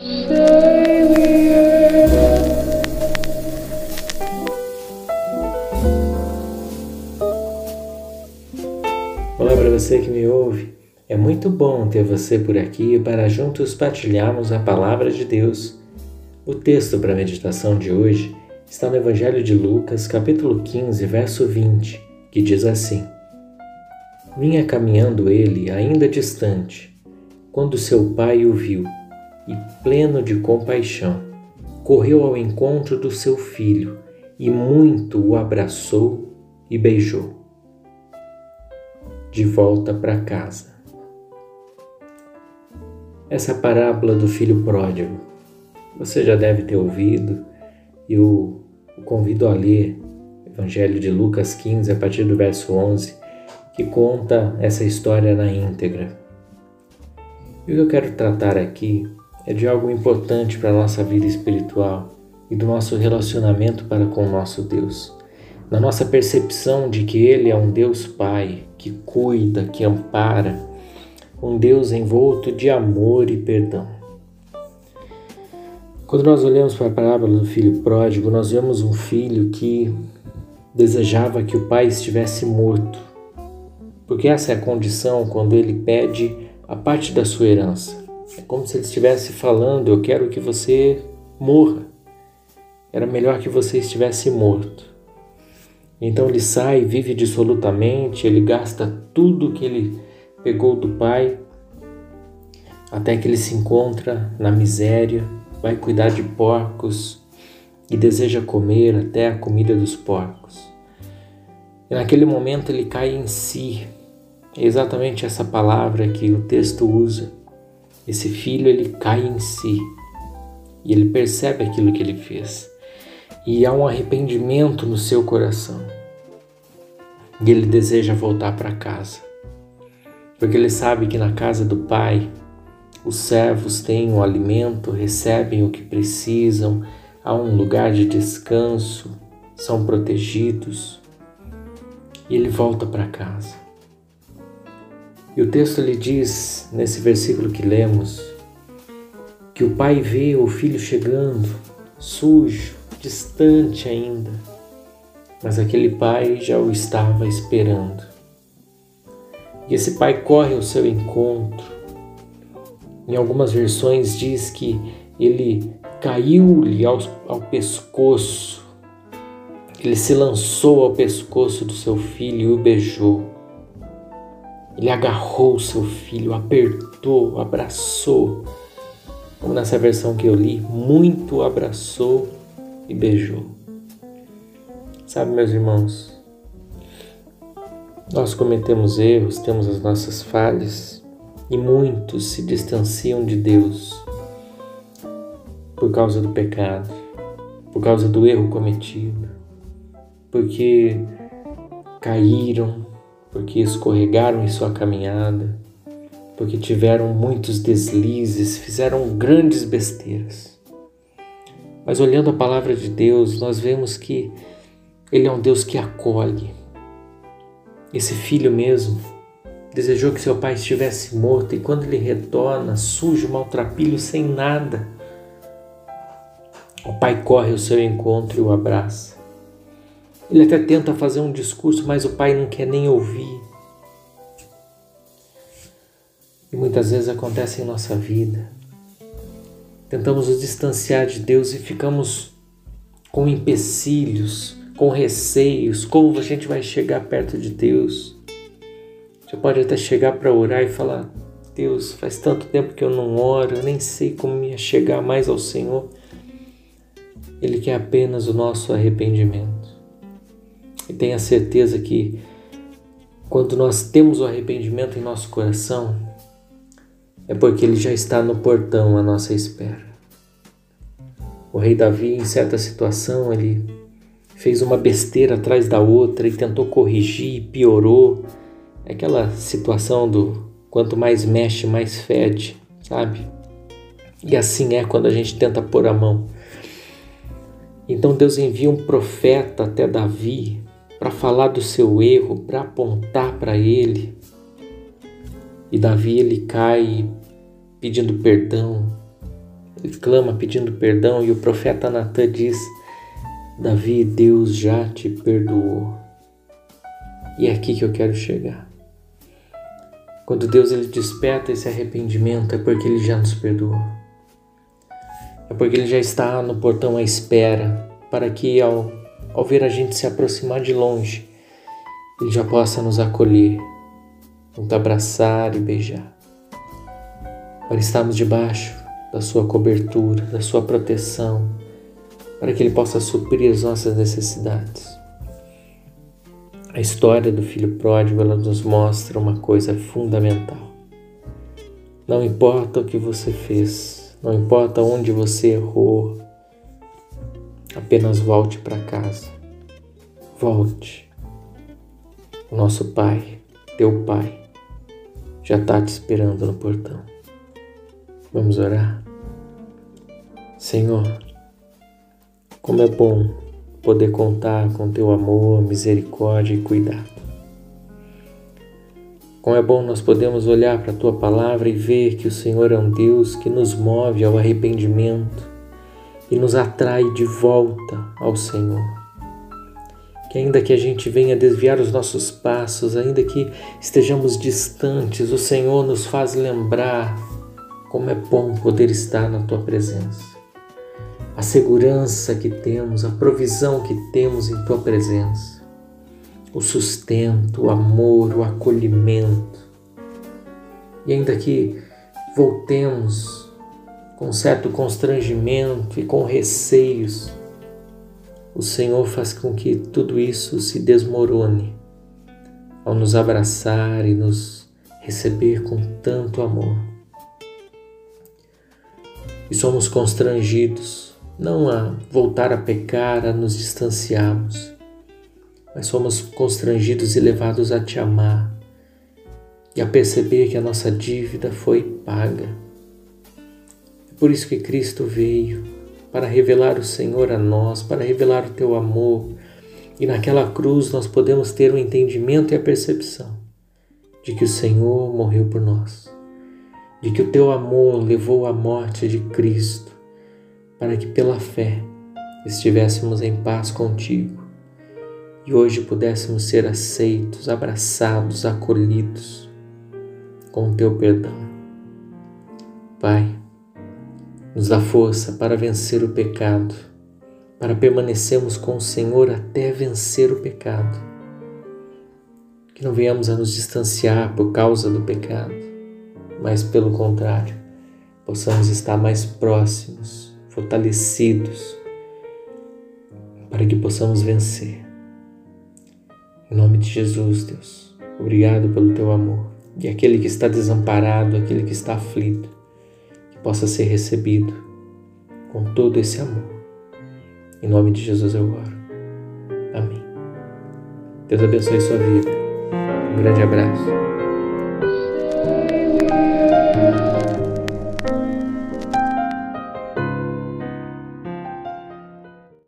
Olá para você que me ouve. É muito bom ter você por aqui para juntos partilharmos a palavra de Deus. O texto para a meditação de hoje está no Evangelho de Lucas, capítulo 15, verso 20, que diz assim: Vinha caminhando ele ainda distante, quando seu pai o viu, e pleno de compaixão, correu ao encontro do seu filho e muito o abraçou e beijou. De volta para casa. Essa parábola do filho pródigo você já deve ter ouvido, eu o convido a ler o Evangelho de Lucas 15, a partir do verso 11, que conta essa história na íntegra. E o que eu quero tratar aqui é de algo importante para a nossa vida espiritual e do nosso relacionamento para com o nosso Deus. Na nossa percepção de que Ele é um Deus Pai que cuida, que ampara, um Deus envolto de amor e perdão. Quando nós olhamos para a parábola do filho pródigo, nós vemos um filho que desejava que o pai estivesse morto, porque essa é a condição quando ele pede a parte da sua herança. É como se ele estivesse falando: Eu quero que você morra. Era melhor que você estivesse morto. Então ele sai, vive dissolutamente, ele gasta tudo que ele pegou do pai, até que ele se encontra na miséria vai cuidar de porcos e deseja comer até a comida dos porcos. E naquele momento ele cai em si. É exatamente essa palavra que o texto usa. Esse filho ele cai em si e ele percebe aquilo que ele fez. E há um arrependimento no seu coração. E ele deseja voltar para casa. Porque ele sabe que na casa do pai os servos têm o alimento, recebem o que precisam, há um lugar de descanso, são protegidos. E ele volta para casa. E o texto lhe diz, nesse versículo que lemos, que o pai vê o filho chegando, sujo, distante ainda, mas aquele pai já o estava esperando. E esse pai corre ao seu encontro, em algumas versões diz que ele caiu-lhe ao, ao pescoço, ele se lançou ao pescoço do seu filho e o beijou. Ele agarrou seu filho, apertou, abraçou. Como nessa versão que eu li, muito abraçou e beijou. Sabe, meus irmãos, nós cometemos erros, temos as nossas falhas, e muitos se distanciam de Deus por causa do pecado, por causa do erro cometido, porque caíram, porque escorregaram em sua caminhada, porque tiveram muitos deslizes, fizeram grandes besteiras. Mas olhando a palavra de Deus, nós vemos que Ele é um Deus que acolhe. Esse filho mesmo Desejou que seu pai estivesse morto e quando ele retorna, sujo, maltrapilho, sem nada, o pai corre ao seu encontro e o abraça. Ele até tenta fazer um discurso, mas o pai não quer nem ouvir. E muitas vezes acontece em nossa vida. Tentamos nos distanciar de Deus e ficamos com empecilhos, com receios, como a gente vai chegar perto de Deus. Você pode até chegar para orar e falar: Deus, faz tanto tempo que eu não oro, eu nem sei como me chegar mais ao Senhor. Ele quer apenas o nosso arrependimento. E tenha certeza que quando nós temos o arrependimento em nosso coração, é porque ele já está no portão à nossa espera. O rei Davi, em certa situação, ele fez uma besteira atrás da outra e tentou corrigir e piorou é aquela situação do quanto mais mexe, mais fede, sabe? E assim é quando a gente tenta pôr a mão. Então Deus envia um profeta até Davi para falar do seu erro, para apontar para ele. E Davi ele cai pedindo perdão, Ele clama pedindo perdão e o profeta Natan diz: Davi, Deus já te perdoou. E é aqui que eu quero chegar. Quando Deus ele desperta esse arrependimento, é porque ele já nos perdoou. É porque ele já está no portão à espera, para que ao, ao ver a gente se aproximar de longe, ele já possa nos acolher, nos abraçar e beijar. Para estarmos debaixo da sua cobertura, da sua proteção, para que ele possa suprir as nossas necessidades. A história do filho pródigo ela nos mostra uma coisa fundamental. Não importa o que você fez, não importa onde você errou, apenas volte para casa. Volte. O nosso Pai, teu Pai, já está te esperando no portão. Vamos orar? Senhor, como é bom poder contar com teu amor, misericórdia e cuidado. Como é bom nós podemos olhar para a tua palavra e ver que o Senhor é um Deus que nos move ao arrependimento e nos atrai de volta ao Senhor. Que ainda que a gente venha desviar os nossos passos, ainda que estejamos distantes, o Senhor nos faz lembrar como é bom poder estar na tua presença a segurança que temos, a provisão que temos em tua presença, o sustento, o amor, o acolhimento. E ainda que voltemos com certo constrangimento e com receios, o Senhor faz com que tudo isso se desmorone ao nos abraçar e nos receber com tanto amor. E somos constrangidos não a voltar a pecar, a nos distanciarmos, mas somos constrangidos e levados a te amar e a perceber que a nossa dívida foi paga. Por isso que Cristo veio para revelar o Senhor a nós, para revelar o teu amor, e naquela cruz nós podemos ter o entendimento e a percepção de que o Senhor morreu por nós, de que o teu amor levou à morte de Cristo para que pela fé estivéssemos em paz contigo e hoje pudéssemos ser aceitos, abraçados, acolhidos com o teu perdão. Pai, nos dá força para vencer o pecado, para permanecermos com o Senhor até vencer o pecado. Que não venhamos a nos distanciar por causa do pecado, mas pelo contrário, possamos estar mais próximos fortalecidos, para que possamos vencer. Em nome de Jesus, Deus, obrigado pelo teu amor. E aquele que está desamparado, aquele que está aflito, possa ser recebido com todo esse amor. Em nome de Jesus eu oro. Amém. Deus abençoe sua vida. Um grande abraço.